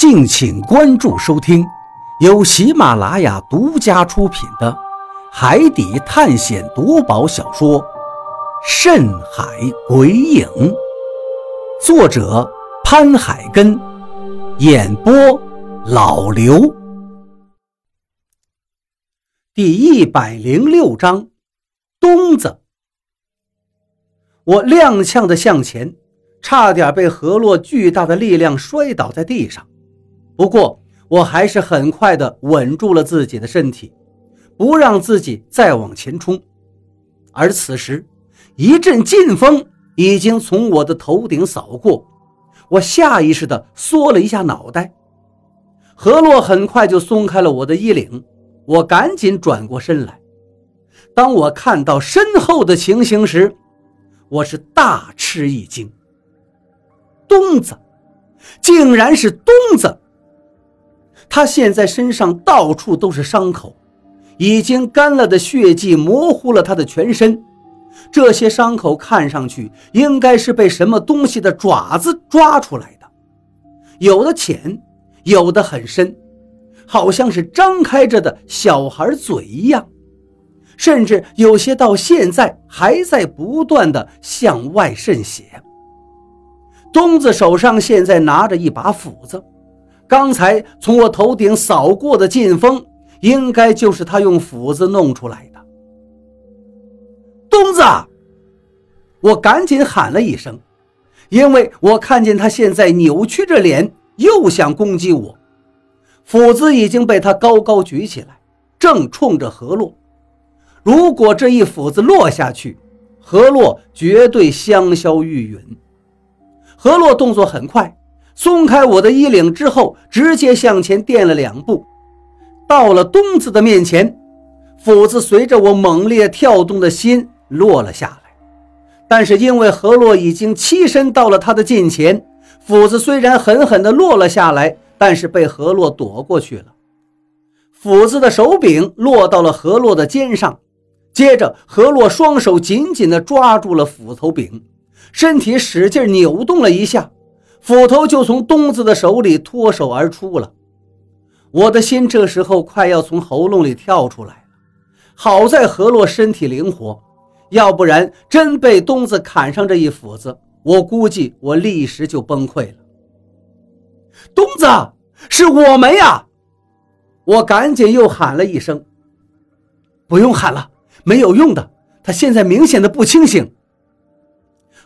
敬请关注收听，由喜马拉雅独家出品的《海底探险夺宝小说》《深海鬼影》，作者潘海根，演播老刘。第一百零六章，东子。我踉跄的向前，差点被河洛巨大的力量摔倒在地上。不过，我还是很快的稳住了自己的身体，不让自己再往前冲。而此时，一阵劲风已经从我的头顶扫过，我下意识的缩了一下脑袋。何洛很快就松开了我的衣领，我赶紧转过身来。当我看到身后的情形时，我是大吃一惊。东子，竟然是东子！他现在身上到处都是伤口，已经干了的血迹模糊了他的全身。这些伤口看上去应该是被什么东西的爪子抓出来的，有的浅，有的很深，好像是张开着的小孩嘴一样，甚至有些到现在还在不断的向外渗血。东子手上现在拿着一把斧子。刚才从我头顶扫过的劲风，应该就是他用斧子弄出来的。东子，我赶紧喊了一声，因为我看见他现在扭曲着脸，又想攻击我。斧子已经被他高高举起来，正冲着何洛。如果这一斧子落下去，何洛绝对香消玉殒。何洛动作很快。松开我的衣领之后，直接向前垫了两步，到了东子的面前，斧子随着我猛烈跳动的心落了下来。但是因为何洛已经栖身到了他的近前，斧子虽然狠狠地落了下来，但是被何洛躲过去了。斧子的手柄落到了何洛的肩上，接着何洛双手紧紧地抓住了斧头柄，身体使劲扭动了一下。斧头就从东子的手里脱手而出了，我的心这时候快要从喉咙里跳出来了。好在何洛身体灵活，要不然真被东子砍上这一斧子，我估计我立时就崩溃了。东子，是我们呀！我赶紧又喊了一声：“不用喊了，没有用的，他现在明显的不清醒。”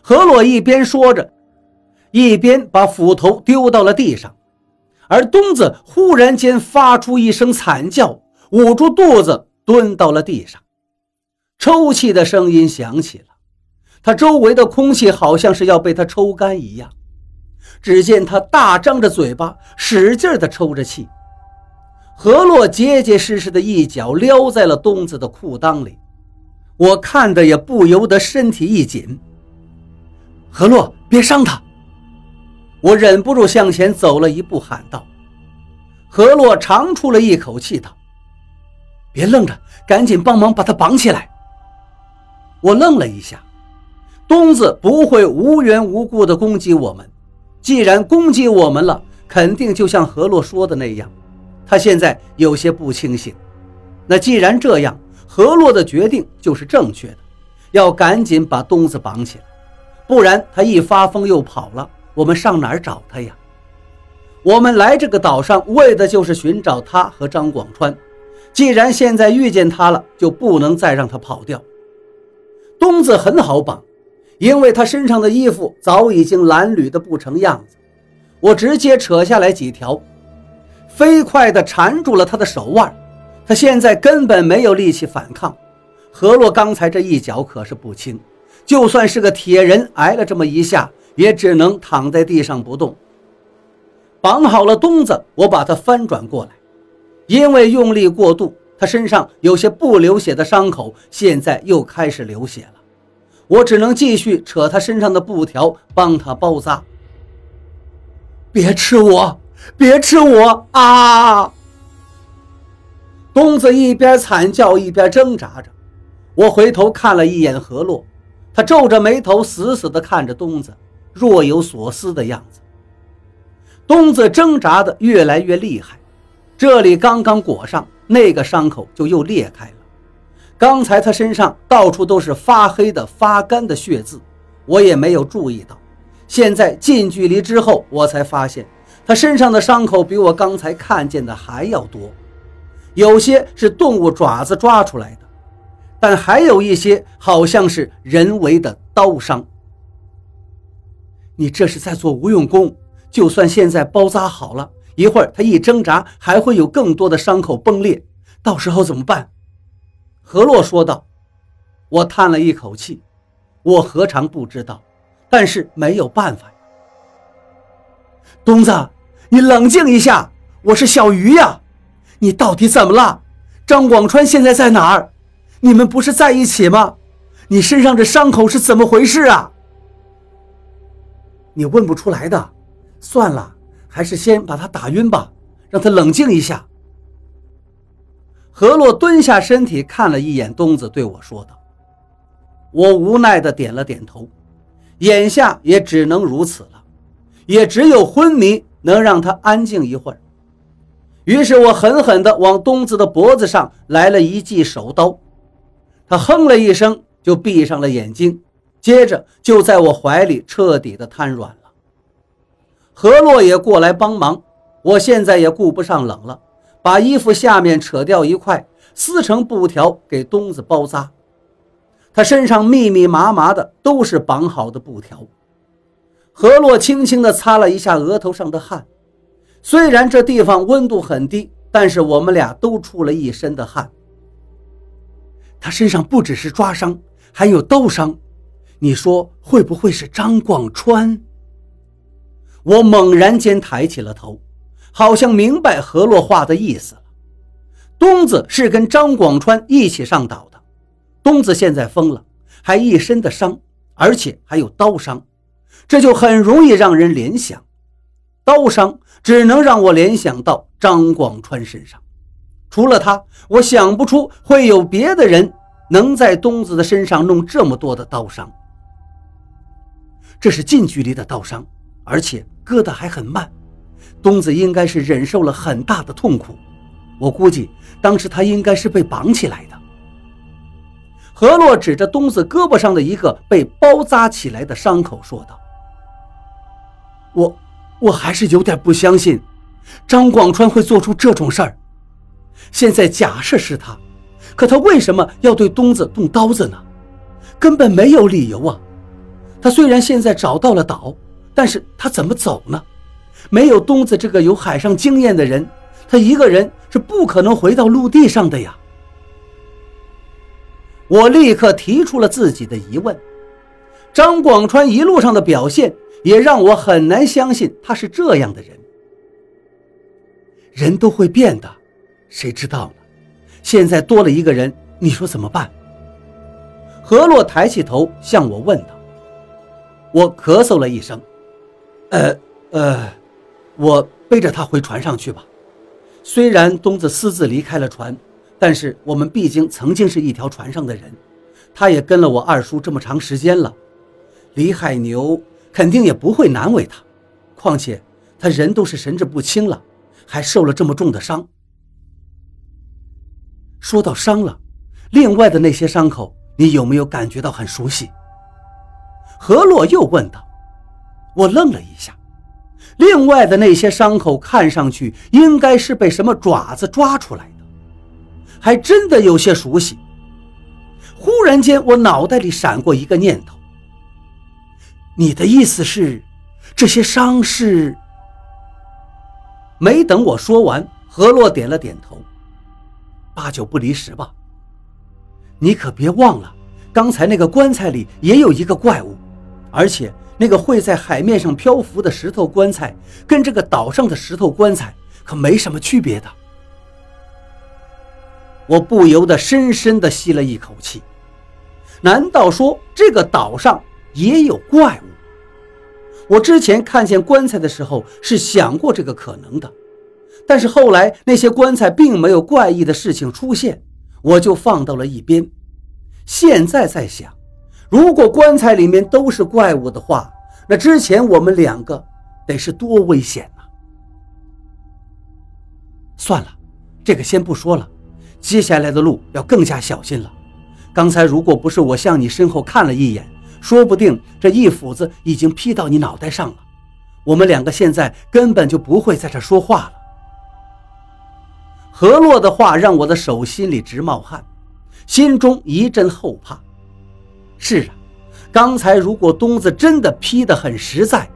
何洛一边说着。一边把斧头丢到了地上，而东子忽然间发出一声惨叫，捂住肚子蹲到了地上，抽泣的声音响起了。他周围的空气好像是要被他抽干一样。只见他大张着嘴巴，使劲地抽着气。何洛结结实实的一脚撩在了东子的裤裆里，我看的也不由得身体一紧。何洛，别伤他。我忍不住向前走了一步，喊道：“何洛，长出了一口气，道：‘别愣着，赶紧帮忙把他绑起来。’我愣了一下，东子不会无缘无故的攻击我们，既然攻击我们了，肯定就像何洛说的那样，他现在有些不清醒。那既然这样，何洛的决定就是正确的，要赶紧把东子绑起来，不然他一发疯又跑了。”我们上哪儿找他呀？我们来这个岛上为的就是寻找他和张广川。既然现在遇见他了，就不能再让他跑掉。东子很好绑，因为他身上的衣服早已经褴褛的不成样子。我直接扯下来几条，飞快地缠住了他的手腕。他现在根本没有力气反抗。何洛刚才这一脚可是不轻，就算是个铁人，挨了这么一下。也只能躺在地上不动。绑好了东子，我把他翻转过来，因为用力过度，他身上有些不流血的伤口现在又开始流血了。我只能继续扯他身上的布条，帮他包扎。别吃我，别吃我啊！东子一边惨叫一边挣扎着。我回头看了一眼何洛，他皱着眉头，死死地看着东子。若有所思的样子。东子挣扎的越来越厉害，这里刚刚裹上，那个伤口就又裂开了。刚才他身上到处都是发黑的、发干的血渍，我也没有注意到。现在近距离之后，我才发现他身上的伤口比我刚才看见的还要多，有些是动物爪子抓出来的，但还有一些好像是人为的刀伤。你这是在做无用功。就算现在包扎好了，一会儿他一挣扎，还会有更多的伤口崩裂，到时候怎么办？何洛说道。我叹了一口气，我何尝不知道，但是没有办法呀。东子，你冷静一下，我是小鱼呀，你到底怎么了？张广川现在在哪儿？你们不是在一起吗？你身上这伤口是怎么回事啊？你问不出来的。算了，还是先把他打晕吧，让他冷静一下。何洛蹲下身体看了一眼东子，对我说道：“我无奈的点了点头，眼下也只能如此了，也只有昏迷能让他安静一会儿。”于是我狠狠地往东子的脖子上来了一记手刀，他哼了一声，就闭上了眼睛，接着就在我怀里彻底的瘫软了。何洛也过来帮忙，我现在也顾不上冷了，把衣服下面扯掉一块，撕成布条给东子包扎。他身上密密麻麻的都是绑好的布条。何洛轻轻地擦了一下额头上的汗，虽然这地方温度很低，但是我们俩都出了一身的汗。他身上不只是抓伤，还有刀伤，你说会不会是张广川？我猛然间抬起了头，好像明白何洛话的意思了。东子是跟张广川一起上岛的，东子现在疯了，还一身的伤，而且还有刀伤，这就很容易让人联想。刀伤只能让我联想到张广川身上，除了他，我想不出会有别的人能在东子的身上弄这么多的刀伤。这是近距离的刀伤。而且割得还很慢，东子应该是忍受了很大的痛苦。我估计当时他应该是被绑起来的。何洛指着东子胳膊上的一个被包扎起来的伤口说道：“我，我还是有点不相信，张广川会做出这种事儿。现在假设是他，可他为什么要对东子动刀子呢？根本没有理由啊！他虽然现在找到了岛。”但是他怎么走呢？没有东子这个有海上经验的人，他一个人是不可能回到陆地上的呀。我立刻提出了自己的疑问。张广川一路上的表现也让我很难相信他是这样的人。人都会变的，谁知道呢？现在多了一个人，你说怎么办？何洛抬起头向我问道。我咳嗽了一声。呃呃，我背着他回船上去吧。虽然东子私自离开了船，但是我们毕竟曾经是一条船上的人。他也跟了我二叔这么长时间了，李海牛肯定也不会难为他。况且他人都是神志不清了，还受了这么重的伤。说到伤了，另外的那些伤口，你有没有感觉到很熟悉？何洛又问道。我愣了一下，另外的那些伤口看上去应该是被什么爪子抓出来的，还真的有些熟悉。忽然间，我脑袋里闪过一个念头：你的意思是，这些伤是……没等我说完，何洛点了点头，八九不离十吧。你可别忘了，刚才那个棺材里也有一个怪物，而且……那个会在海面上漂浮的石头棺材，跟这个岛上的石头棺材可没什么区别的。我不由得深深地吸了一口气。难道说这个岛上也有怪物？我之前看见棺材的时候是想过这个可能的，但是后来那些棺材并没有怪异的事情出现，我就放到了一边。现在在想。如果棺材里面都是怪物的话，那之前我们两个得是多危险呐！算了，这个先不说了，接下来的路要更加小心了。刚才如果不是我向你身后看了一眼，说不定这一斧子已经劈到你脑袋上了。我们两个现在根本就不会在这说话了。何洛的话让我的手心里直冒汗，心中一阵后怕。是啊，刚才如果东子真的劈得很实在，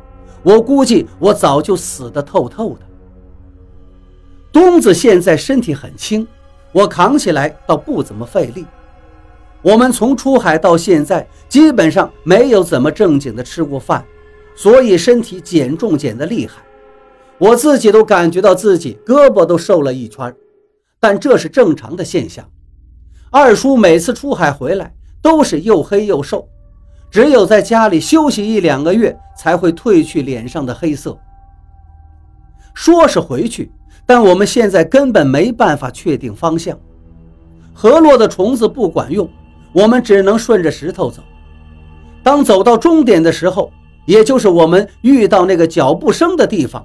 我估计我早就死得透透的。东子现在身体很轻，我扛起来倒不怎么费力。我们从出海到现在，基本上没有怎么正经的吃过饭，所以身体减重减得厉害。我自己都感觉到自己胳膊都瘦了一圈，但这是正常的现象。二叔每次出海回来都是又黑又瘦，只有在家里休息一两个月才会褪去脸上的黑色。说是回去，但我们现在根本没办法确定方向。河洛的虫子不管用。我们只能顺着石头走。当走到终点的时候，也就是我们遇到那个脚步声的地方，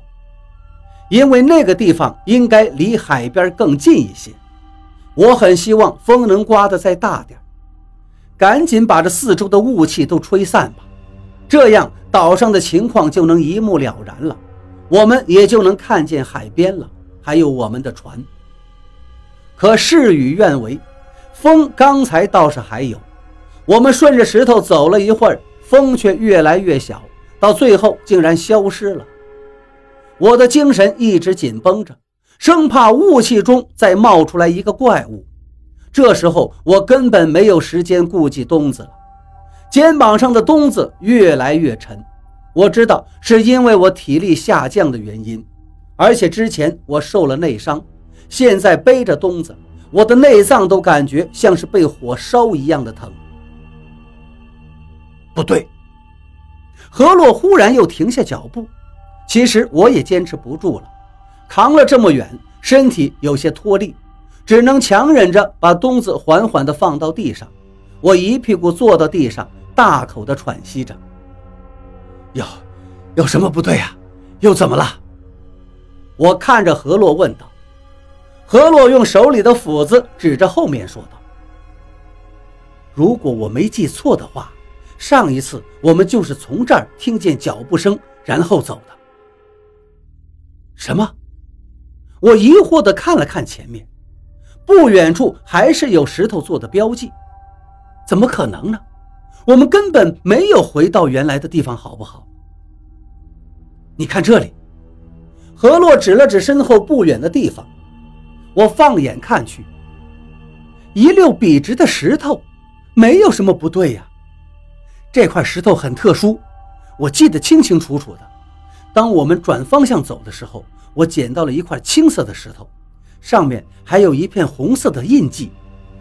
因为那个地方应该离海边更近一些。我很希望风能刮得再大点，赶紧把这四周的雾气都吹散吧，这样岛上的情况就能一目了然了，我们也就能看见海边了，还有我们的船。可事与愿违。风刚才倒是还有，我们顺着石头走了一会儿，风却越来越小，到最后竟然消失了。我的精神一直紧绷着，生怕雾气中再冒出来一个怪物。这时候我根本没有时间顾及东子了，肩膀上的东子越来越沉。我知道是因为我体力下降的原因，而且之前我受了内伤，现在背着东子。我的内脏都感觉像是被火烧一样的疼。不对，何洛忽然又停下脚步。其实我也坚持不住了，扛了这么远，身体有些脱力，只能强忍着把东子缓缓地放到地上。我一屁股坐到地上，大口地喘息着。有，有什么不对呀？又怎么了？我看着何洛问道。何洛用手里的斧子指着后面说道：“如果我没记错的话，上一次我们就是从这儿听见脚步声，然后走的。”什么？我疑惑地看了看前面，不远处还是有石头做的标记。怎么可能呢？我们根本没有回到原来的地方，好不好？你看这里。何洛指了指身后不远的地方。我放眼看去，一溜笔直的石头，没有什么不对呀。这块石头很特殊，我记得清清楚楚的。当我们转方向走的时候，我捡到了一块青色的石头，上面还有一片红色的印记。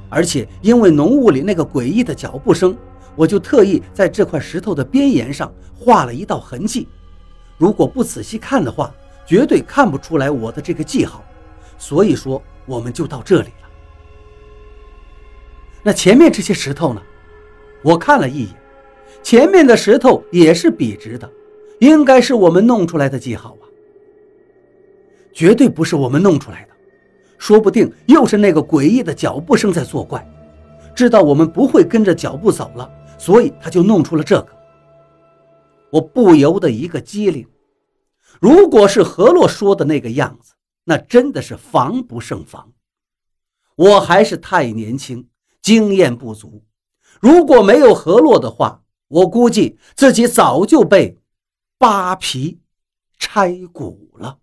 而且因为浓雾里那个诡异的脚步声，我就特意在这块石头的边沿上画了一道痕迹。如果不仔细看的话，绝对看不出来我的这个记号。所以说，我们就到这里了。那前面这些石头呢？我看了一眼，前面的石头也是笔直的，应该是我们弄出来的记号啊。绝对不是我们弄出来的，说不定又是那个诡异的脚步声在作怪，知道我们不会跟着脚步走了，所以他就弄出了这个。我不由得一个机灵，如果是何洛说的那个样子。那真的是防不胜防，我还是太年轻，经验不足。如果没有何洛的话，我估计自己早就被扒皮拆骨了。